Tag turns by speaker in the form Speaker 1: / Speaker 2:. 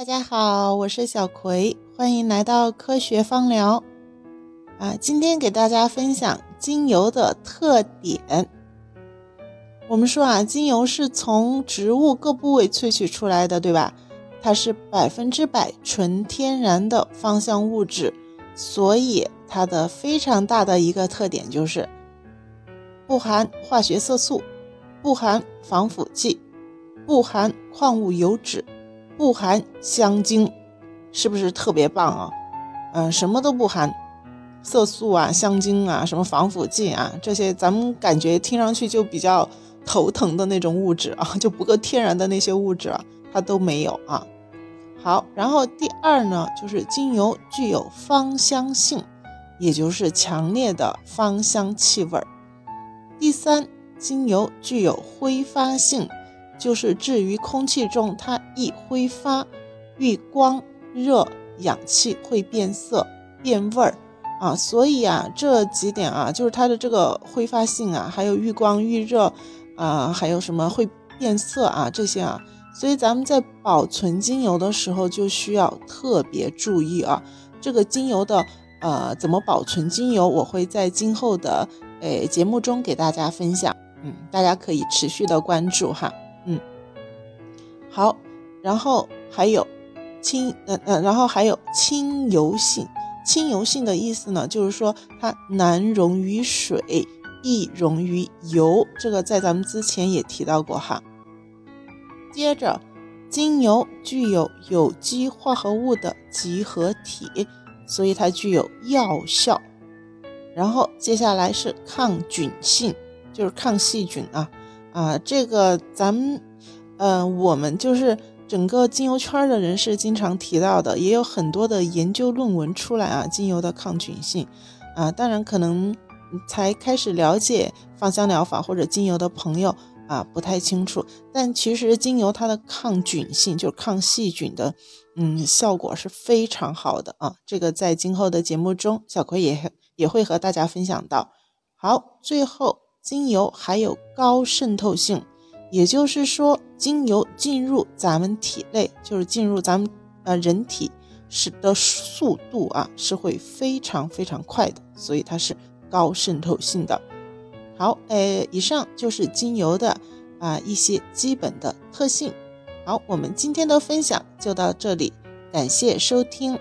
Speaker 1: 大家好，我是小葵，欢迎来到科学芳疗。啊，今天给大家分享精油的特点。我们说啊，精油是从植物各部位萃取出来的，对吧？它是百分之百纯天然的芳香物质，所以它的非常大的一个特点就是不含化学色素，不含防腐剂，不含矿物油脂，不含香精，是不是特别棒啊？嗯，什么都不含。色素啊、香精啊、什么防腐剂啊，这些咱们感觉听上去就比较头疼的那种物质啊，就不够天然的那些物质啊，它都没有啊。好，然后第二呢，就是精油具有芳香性，也就是强烈的芳香气味儿。第三，精油具有挥发性，就是置于空气中，它易挥发，遇光、热、氧气会变色、变味儿。啊，所以啊，这几点啊，就是它的这个挥发性啊，还有遇光遇热啊，还有什么会变色啊，这些啊，所以咱们在保存精油的时候就需要特别注意啊。这个精油的呃怎么保存精油，我会在今后的诶节目中给大家分享，嗯，大家可以持续的关注哈，好，然后还有清，嗯嗯，然后还有清油性。清油性的意思呢，就是说它难溶于水，易溶于油。这个在咱们之前也提到过哈。接着，精油具有有机化合物的集合体，所以它具有药效。然后接下来是抗菌性，就是抗细菌啊啊，这个咱们，嗯，我们就是。整个精油圈的人士经常提到的，也有很多的研究论文出来啊，精油的抗菌性啊，当然可能才开始了解芳香疗法或者精油的朋友啊，不太清楚。但其实精油它的抗菌性，就是抗细菌的，嗯，效果是非常好的啊。这个在今后的节目中，小葵也也会和大家分享到。好，最后精油还有高渗透性。也就是说，精油进入咱们体内，就是进入咱们呃人体是的速度啊，是会非常非常快的，所以它是高渗透性的。好，呃，以上就是精油的啊一些基本的特性。好，我们今天的分享就到这里，感谢收听。